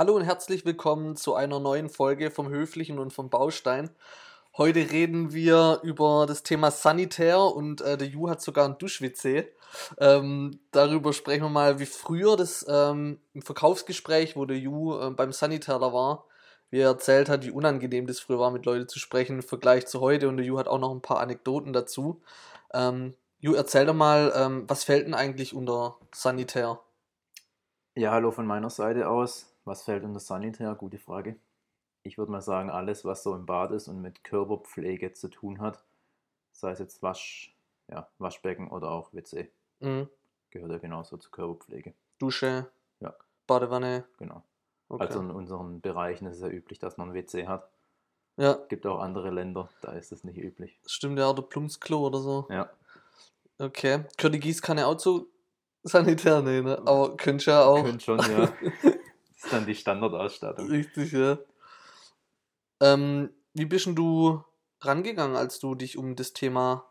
Hallo und herzlich willkommen zu einer neuen Folge vom Höflichen und vom Baustein. Heute reden wir über das Thema Sanitär und äh, der Ju hat sogar ein Duschwitze. Ähm, darüber sprechen wir mal, wie früher das ähm, im Verkaufsgespräch, wo der Ju äh, beim Sanitärer war, wie er erzählt hat, wie unangenehm das früher war, mit Leuten zu sprechen im Vergleich zu heute. Und der Ju hat auch noch ein paar Anekdoten dazu. Ähm, Ju, erzähl doch mal, ähm, was fällt denn eigentlich unter Sanitär? Ja, hallo von meiner Seite aus. Was fällt unter Sanitär? Gute Frage. Ich würde mal sagen, alles, was so im Bad ist und mit Körperpflege zu tun hat, sei es jetzt Wasch, ja, Waschbecken oder auch WC, Mhm. gehört ja genauso zur Körperpflege. Dusche, Ja. Badewanne. Genau. Okay. Also in unseren Bereichen ist es ja üblich, dass man ein WC hat. ja, Gibt auch andere Länder, da ist es nicht üblich. stimmt ja, oder Plumpsklo oder so. Ja, Okay. Die Gießkanne auch zu Sanitär? Nee, ne? Aber könntest ja auch. Könnt schon, ja. das ist dann die Standardausstattung. Richtig, ja. Ähm, wie bist du rangegangen, als du dich um das Thema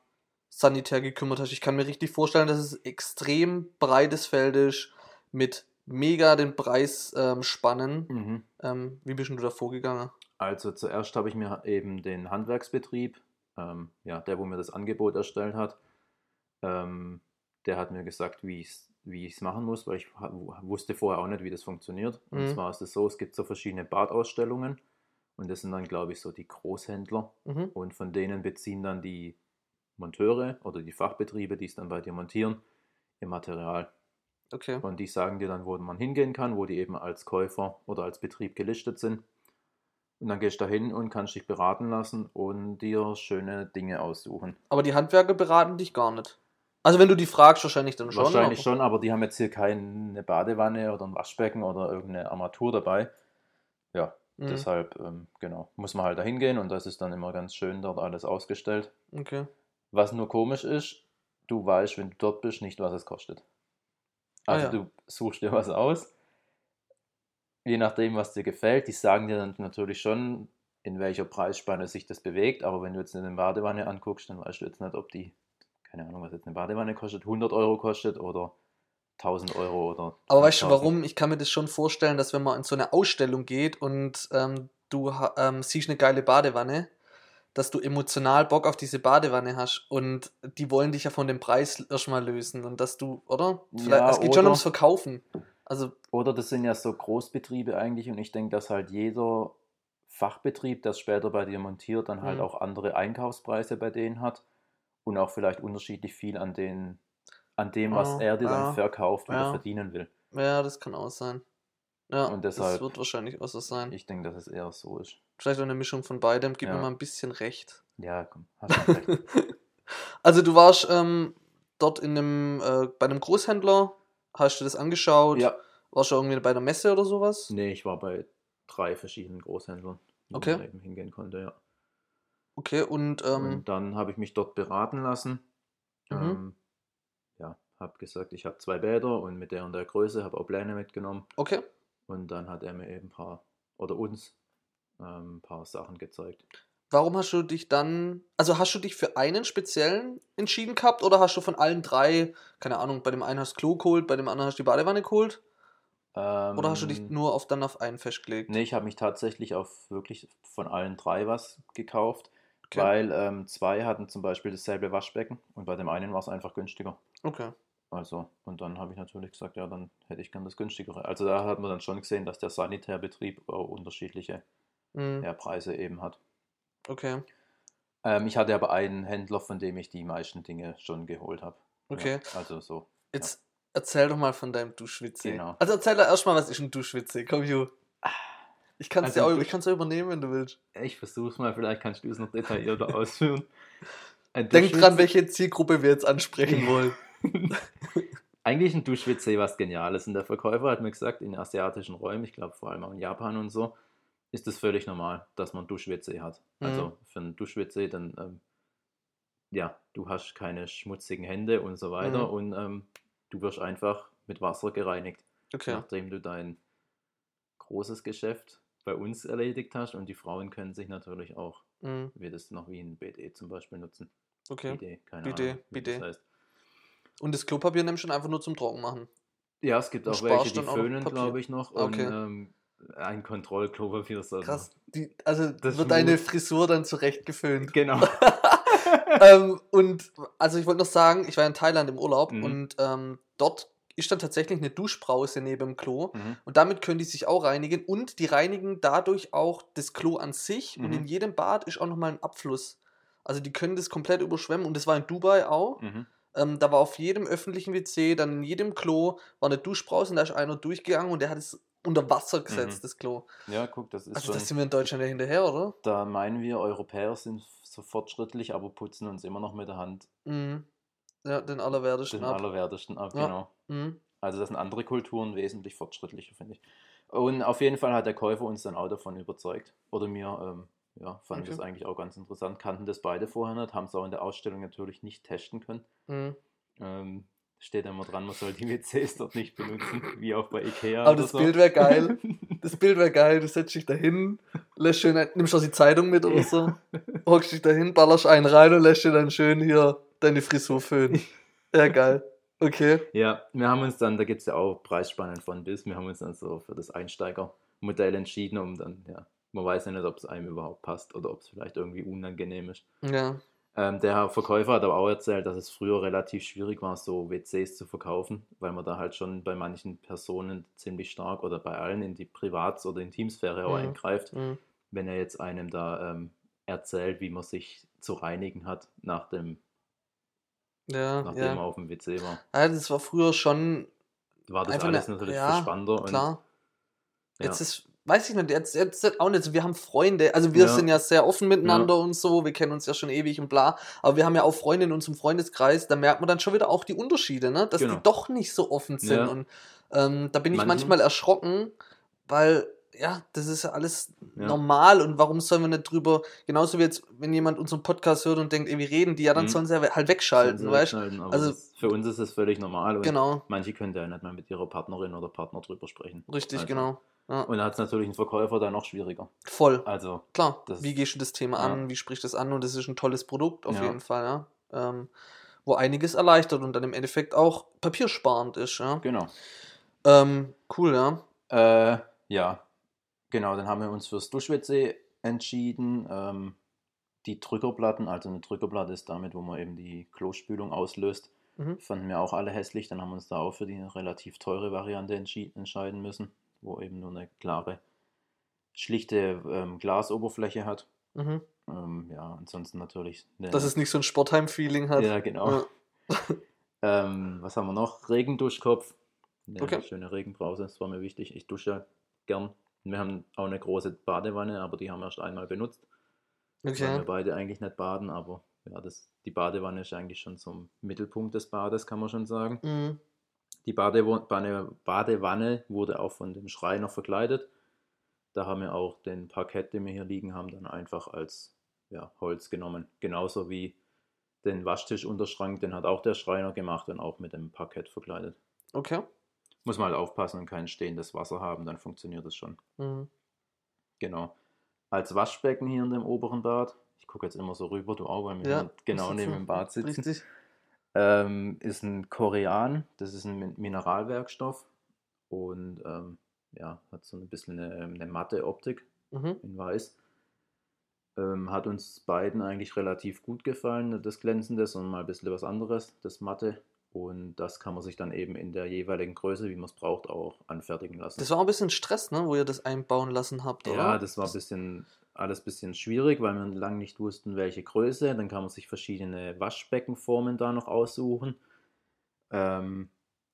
Sanitär gekümmert hast? Ich kann mir richtig vorstellen, dass es extrem breites Feld ist, mit mega den Preis ähm, spannen. Mhm. Ähm, wie bist du da vorgegangen? Also zuerst habe ich mir eben den Handwerksbetrieb, ähm, ja, der, wo mir das Angebot erstellt hat, ähm, der hat mir gesagt, wie ich es wie ich's machen muss, weil ich wusste vorher auch nicht, wie das funktioniert. Und Mhm. zwar ist es so, es gibt so verschiedene Badausstellungen und das sind dann, glaube ich, so die Großhändler Mhm. und von denen beziehen dann die Monteure oder die Fachbetriebe, die es dann bei dir montieren, ihr Material. Okay. Und die sagen dir dann, wo man hingehen kann, wo die eben als Käufer oder als Betrieb gelistet sind. Und dann gehst du da hin und kannst dich beraten lassen und dir schöne Dinge aussuchen. Aber die Handwerker beraten dich gar nicht. Also wenn du die fragst, wahrscheinlich dann schon. Wahrscheinlich aber- schon, aber die haben jetzt hier keine Badewanne oder ein Waschbecken oder irgendeine Armatur dabei. Ja, Mhm. deshalb, ähm, genau, muss man halt da hingehen und das ist dann immer ganz schön dort alles ausgestellt. Okay. Was nur komisch ist, du weißt, wenn du dort bist, nicht, was es kostet. Ah, Also ja. du suchst dir was aus, je nachdem, was dir gefällt. Die sagen dir dann natürlich schon, in welcher Preisspanne sich das bewegt, aber wenn du jetzt eine Badewanne anguckst, dann weißt du jetzt nicht, ob die, keine Ahnung, was jetzt eine Badewanne kostet, 100 Euro kostet oder 1000 Euro oder Aber weißt du 5000. warum? Ich kann mir das schon vorstellen, dass wenn man in so eine Ausstellung geht und ähm, du ähm, siehst eine geile Badewanne, dass du emotional Bock auf diese Badewanne hast und die wollen dich ja von dem Preis erstmal lösen und dass du, oder? Vielleicht, Ja, es geht schon oder- ums Verkaufen. Also, Oder das sind ja so Großbetriebe eigentlich und ich denke, dass halt jeder Fachbetrieb, das später bei dir montiert, dann halt Mhm. auch andere Einkaufspreise bei denen hat und auch vielleicht unterschiedlich viel an den, an dem, was Ah, er dir ja, dann verkauft, wieder ja. verdienen will. ja, das kann auch sein. Ja, Und das deshalb- wird wahrscheinlich auch so sein. Ich denke, dass es eher so ist. Vielleicht eine Mischung von beidem, gib mir Ja. mal ein bisschen recht. Ja, komm, hast schon recht. Also du warst ähm, dort in einem, äh, bei einem Großhändler, hast du das angeschaut? ja, Warst du irgendwie bei der Messe oder sowas? nee, ich war bei drei verschiedenen Großhändlern, wo Okay. man eben hingehen konnte, ja. Okay, und, ähm, Und dann habe ich mich dort beraten lassen. Mhm. Ähm, ja, habe gesagt, ich habe zwei Bäder und mit der und der Größe, habe auch Pläne mitgenommen. okay. Und dann hat er mir eben ein paar, oder uns, ähm, ein paar Sachen gezeigt. Warum hast du dich dann, also hast du dich für einen speziellen entschieden gehabt oder hast du von allen drei, keine Ahnung, bei dem einen hast du Klo geholt, bei dem anderen hast du die Badewanne geholt? Oder hast du dich Ähm, nur auf dann auf einen festgelegt? Nee, ich habe mich tatsächlich auf wirklich von allen drei was gekauft, Okay. weil ähm, zwei hatten zum Beispiel dasselbe Waschbecken und bei dem einen war es einfach günstiger. Okay. Also, und dann habe ich natürlich gesagt, ja, dann hätte ich gern das günstigere. Also da hat man dann schon gesehen, dass der Sanitärbetrieb auch unterschiedliche Mhm. ja, Preise eben hat. Okay. Ähm, ich hatte aber einen Händler, von dem ich die meisten Dinge schon geholt habe. Okay. Ja, also so. Jetzt erzähl doch mal von deinem Duschwitze. Genau. Also erzähl doch erstmal, was ist ein Duschwitze? Komm, Ju. Ich kann es Also auch, ich kann's ja übernehmen, wenn du willst. Ich versuche es mal, vielleicht kannst du es noch detaillierter ausführen. Ein Denk Duschwitz- dran, welche Zielgruppe wir jetzt ansprechen wollen. Eigentlich ein Duschwitze was Geniales. Und der Verkäufer hat mir gesagt, in asiatischen Räumen, ich glaube vor allem auch in Japan und so, ist es völlig normal, dass man Duschwitze hat. Mhm. Also für einen Duschwitze, dann, ähm, ja, du hast keine schmutzigen Hände und so weiter Mhm. und ähm, du wirst einfach mit Wasser gereinigt, Okay. nachdem du dein großes Geschäft bei uns erledigt hast und die Frauen können sich natürlich auch, Mhm. wie das noch wie ein BD zum Beispiel nutzen. Okay. Bidet, keine Bidet, Ahnung, wie das heißt. Und das Klopapier nimmst du einfach nur zum Trocken machen. Ja, es gibt Und auch welche, die föhnen, glaube ich, noch. Okay. Und ähm, ein Kontrollklopapier, sondern. Krass. Die, also Das wird deine Frisur dann zurecht geföhnt. Genau. ähm, und also ich wollte noch sagen, ich war in Thailand im Urlaub Mhm. und ähm, dort ist dann tatsächlich eine Duschbrause neben dem Klo. Mhm. Und damit können die sich auch reinigen und die reinigen dadurch auch das Klo an sich. Und Mhm. in jedem Bad ist auch nochmal ein Abfluss. Also die können das komplett überschwemmen. Und das war in Dubai auch. Mhm. Ähm, da war auf jedem öffentlichen WC, dann in jedem Klo war eine Duschbrause und da ist einer durchgegangen und der hat es unter Wasser gesetzt, Mhm. das Klo. Ja, guck, das ist Also das sind wir in Deutschland ja hinterher, oder? Da meinen wir, Europäer sind so fortschrittlich, aber putzen uns immer noch mit der Hand Mhm. Ja, den allerwertesten den ab. allerwertesten ab. Ja. Genau. Mhm. Also das sind andere Kulturen wesentlich fortschrittlicher, finde ich. Und auf jeden Fall hat der Käufer uns dann auch davon überzeugt. Oder mir, ähm, ja, fanden Okay. das eigentlich auch ganz interessant. Kannten das beide vorher nicht, haben es auch in der Ausstellung natürlich nicht testen können. Mhm. Ähm, steht immer dran, man soll die WCs dort nicht benutzen, wie auch bei Ikea. Aber das so. Bild wäre geil. Das Bild wäre geil. Du setzt dich dahin, lässt schön, ein- nimmst auch die Zeitung mit oder so, hockst dich dahin, ballerst einen rein und lässt dir dann schön hier deine Frisur föhnen. Ja, geil. Okay. Ja, wir haben uns dann, da gibt es ja auch Preisspannen von bis, wir haben uns dann so für das Einsteigermodell entschieden, um dann, ja, man weiß ja nicht, ob es einem überhaupt passt oder ob es vielleicht irgendwie unangenehm ist. Ja. Ähm, der Herr Verkäufer hat aber auch erzählt, dass es früher relativ schwierig war, so WCs zu verkaufen, weil man da halt schon bei manchen Personen ziemlich stark oder bei allen in die Privats- oder Intimsphäre auch Mhm. eingreift, Mhm. wenn er jetzt einem da ähm, erzählt, wie man sich zu reinigen hat, nachdem, Ja, nachdem ja. man auf dem WC war. ja. Das war früher schon War das alles eine- natürlich ja, viel spannender und klar. ja. Jetzt ist, weiß ich nicht, jetzt, jetzt auch nicht so. Wir haben Freunde, also wir sind ja sehr offen miteinander und so, wir kennen uns ja schon ewig und bla, aber wir haben ja auch Freunde in unserem Freundeskreis, da merkt man dann schon wieder auch die Unterschiede, ne? dass Genau. die doch nicht so offen sind. Und ähm, da bin ich Manchen- manchmal erschrocken, weil, ja, das ist ja alles Ja. normal und warum sollen wir nicht drüber, genauso wie jetzt, wenn jemand unseren Podcast hört und denkt, ey, wir reden die, ja, dann Mhm. sollen sie ja halt wegschalten, sie weißt du? Also- das, für uns ist es völlig normal und Genau, manche können ja nicht mal mit ihrer Partnerin oder Partner drüber sprechen. richtig, Also- genau. Ja, Und da hat es natürlich ein Verkäufer dann noch schwieriger. voll. Also, Klar, Das- wie gehst du das Thema ja. an, wie sprichst du das an und das ist ein tolles Produkt auf Ja. jeden Fall, ja. Ähm, wo einiges erleichtert und dann im Endeffekt auch papiersparend ist, ja. genau. Ähm, cool, ja. Äh, ja, genau, dann haben wir uns fürs Dusch-WC entschieden. Ähm, die Drückerplatten, also eine Drückerplatte ist damit, wo man eben die Klospülung auslöst, Mhm. fanden wir auch alle hässlich. Dann haben wir uns da auch für die relativ teure Variante entscheiden müssen, wo eben nur eine klare, schlichte ähm, Glasoberfläche hat. Mhm. Ähm, ja, ansonsten natürlich. Eine, Dass es nicht so ein Sportheim-Feeling hat. Ja, genau. Ja. Ähm, was haben wir noch? Regenduschkopf. Eine Okay. schöne Regenbrause, das war mir wichtig. Ich dusche ja Wir haben auch eine große Badewanne, aber die haben wir erst einmal benutzt. Weil wir Okay. beide eigentlich nicht baden, aber ja, das, die Badewanne ist eigentlich schon zum Mittelpunkt des Bades, kann man schon sagen. Mhm. Die Badewanne, Badewanne wurde auch von dem Schreiner verkleidet. Da haben wir auch den Parkett, den wir hier liegen haben, dann einfach als ja, Holz genommen. Genauso wie den Waschtischunterschrank, den hat auch der Schreiner gemacht und auch mit dem Parkett verkleidet. Okay. Muss man halt aufpassen und kein stehendes Wasser haben, dann funktioniert das schon. Mhm. Genau. Als Waschbecken hier in dem oberen Bad, ich gucke jetzt immer so rüber, du auch, weil wir Ja, genau neben dem Bad sitzen, ähm, ist ein Korean, das ist ein Min- Mineralwerkstoff und ähm, ja, hat so ein bisschen eine, eine matte Optik Mhm. in weiß. Ähm, hat uns beiden eigentlich relativ gut gefallen, das Glänzende, sondern mal ein bisschen was anderes, das Matte. Und das kann man sich dann eben in der jeweiligen Größe, wie man es braucht, auch anfertigen lassen. Das war ein bisschen Stress, ne, wo ihr das einbauen lassen habt, oder? Ja, das war ein bisschen, alles ein bisschen schwierig, weil wir lange nicht wussten, welche Größe. Dann kann man sich verschiedene Waschbeckenformen da noch aussuchen. Ähm,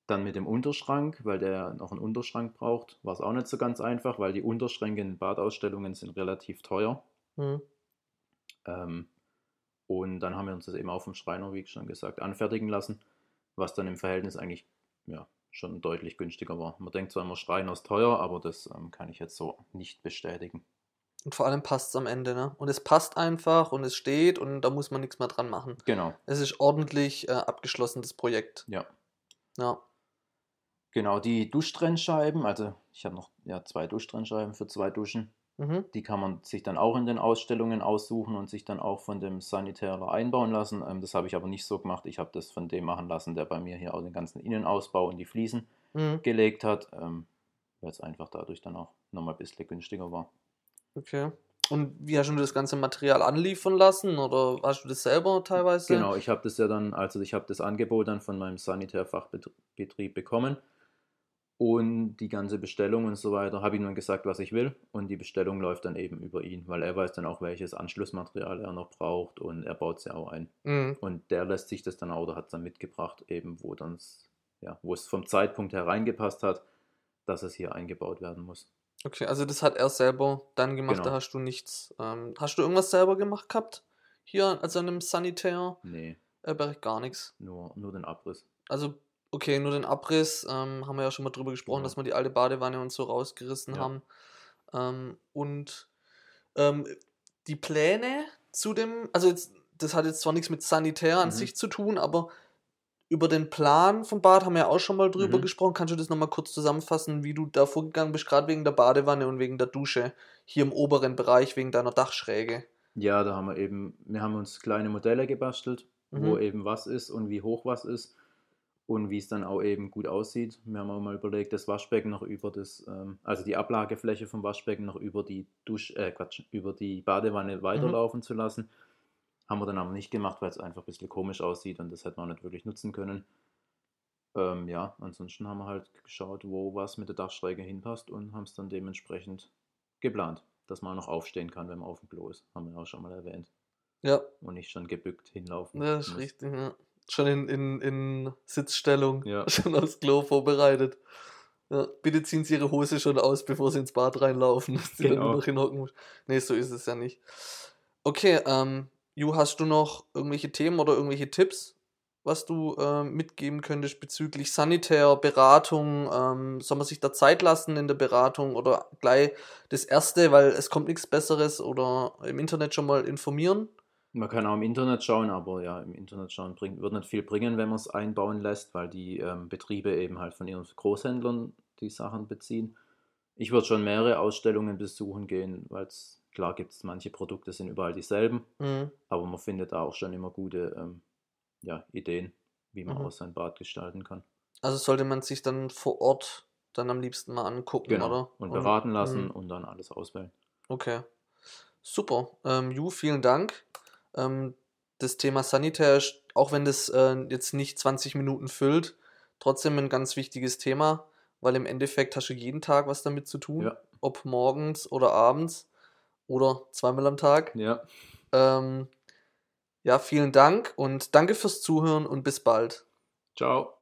dann mit dem Unterschrank, weil der noch einen Unterschrank braucht, war es auch nicht so ganz einfach, weil die Unterschränke in Badausstellungen sind relativ teuer. Mhm. Ähm, und dann haben wir uns das eben auch vom Schreiner, wie schon gesagt, anfertigen lassen, was dann im Verhältnis eigentlich ja, schon deutlich günstiger war. Man denkt zwar immer, Schreiner ist teuer, aber das ähm, kann ich jetzt so nicht bestätigen. Und vor allem passt es am Ende, ne? Und es passt einfach und es steht und da muss man nichts mehr dran machen. Genau, Es ist ordentlich äh, abgeschlossen, das Projekt. ja. Ja. Genau, die Duschtrennscheiben, also ich habe noch ja, zwei Duschtrennscheiben für zwei Duschen. Mhm. Die kann man sich dann auch in den Ausstellungen aussuchen und sich dann auch von dem Sanitärer einbauen lassen. Ähm, das habe ich aber nicht so gemacht. Ich habe das von dem machen lassen, der bei mir hier auch den ganzen Innenausbau und die Fliesen Mhm. gelegt hat. Ähm, weil es einfach dadurch dann auch nochmal ein bisschen günstiger war. Okay. Und wie hast du das ganze Material anliefern lassen oder hast du das selber teilweise? Genau, ich habe das ja dann, also ich habe das Angebot dann von meinem Sanitärfachbetrieb bekommen und die ganze Bestellung und so weiter, habe ihm dann gesagt, was ich will und die Bestellung läuft dann eben über ihn, weil er weiß dann auch, welches Anschlussmaterial er noch braucht und er baut es ja auch ein. Mhm. Und der lässt sich das dann auch, oder hat es dann mitgebracht, eben wo dann ja, wo es vom Zeitpunkt her reingepasst hat, dass es hier eingebaut werden muss. Okay, also das hat er selber dann gemacht, Genau. da hast du nichts. Ähm, hast du irgendwas selber gemacht gehabt? Hier, also in einem Sanitärbereich Nee, gar nichts. nur, nur den Abriss. Also, okay, nur den Abriss, ähm, haben wir ja schon mal drüber gesprochen, Genau. dass wir die alte Badewanne und so rausgerissen Ja. haben. Ähm, und ähm, die Pläne zu dem, also jetzt, das hat jetzt zwar nichts mit Sanitär an Mhm. sich zu tun, aber über den Plan vom Bad haben wir ja auch schon mal drüber Mhm. gesprochen. Kannst du das nochmal kurz zusammenfassen, wie du da vorgegangen bist, gerade wegen der Badewanne und wegen der Dusche, hier im oberen Bereich, wegen deiner Dachschräge? Ja, da haben wir eben, wir haben uns kleine Modelle gebastelt, wo Mhm. eben was ist und wie hoch was ist und wie es dann auch eben gut aussieht. Wir haben auch mal überlegt, das Waschbecken noch über das, ähm, also die Ablagefläche vom Waschbecken noch über die Dusch, äh, Quatsch, über die Badewanne weiterlaufen zu lassen. Haben wir dann aber nicht gemacht, weil es einfach ein bisschen komisch aussieht und das hätte man nicht wirklich nutzen können. Ähm, ja, ansonsten haben wir halt geschaut, wo was mit der Dachschräge hinpasst und haben es dann dementsprechend geplant, dass man noch aufstehen kann, wenn man auf dem Klo ist. Haben wir auch schon mal erwähnt. Ja, Und nicht schon gebückt hinlaufen. Ja, das ist muss. richtig, ja. Schon in, in, in Sitzstellung, Ja. schon aufs Klo vorbereitet. Ja, bitte ziehen Sie Ihre Hose schon aus, bevor Sie ins Bad reinlaufen, dass Sie dann Genau. nur noch hinhocken muss. Nee, so ist es ja nicht. Okay, ähm, Ju, hast du noch irgendwelche Themen oder irgendwelche Tipps, was du ähm, mitgeben könntest bezüglich Sanitär, Beratung? Ähm, soll man sich da Zeit lassen in der Beratung oder gleich das Erste, weil es kommt nichts Besseres oder im Internet schon mal informieren? Man kann auch im Internet schauen, aber ja, im Internet schauen bringt, wird nicht viel bringen, wenn man es einbauen lässt, weil die ähm, Betriebe eben halt von ihren Großhändlern die Sachen beziehen. Ich würde schon mehrere Ausstellungen besuchen gehen, weil es, klar gibt es manche Produkte sind überall dieselben, Mhm. aber man findet da auch schon immer gute ähm, ja, Ideen, wie man Mhm. auch sein Bad gestalten kann. Also sollte man sich dann vor Ort dann am liebsten mal angucken, Genau. oder? Und beraten lassen Mhm. und dann alles auswählen. Okay. Super. Ähm, Ju, vielen Dank. Ähm, das Thema Sanitär, ist, auch wenn das äh, jetzt nicht 20 Minuten füllt, trotzdem ein ganz wichtiges Thema, weil im Endeffekt hast du jeden Tag was damit zu tun, Ja. ob morgens oder abends oder zweimal am Tag. Ja, Ähm, ja, vielen Dank und danke fürs Zuhören und bis bald. ciao.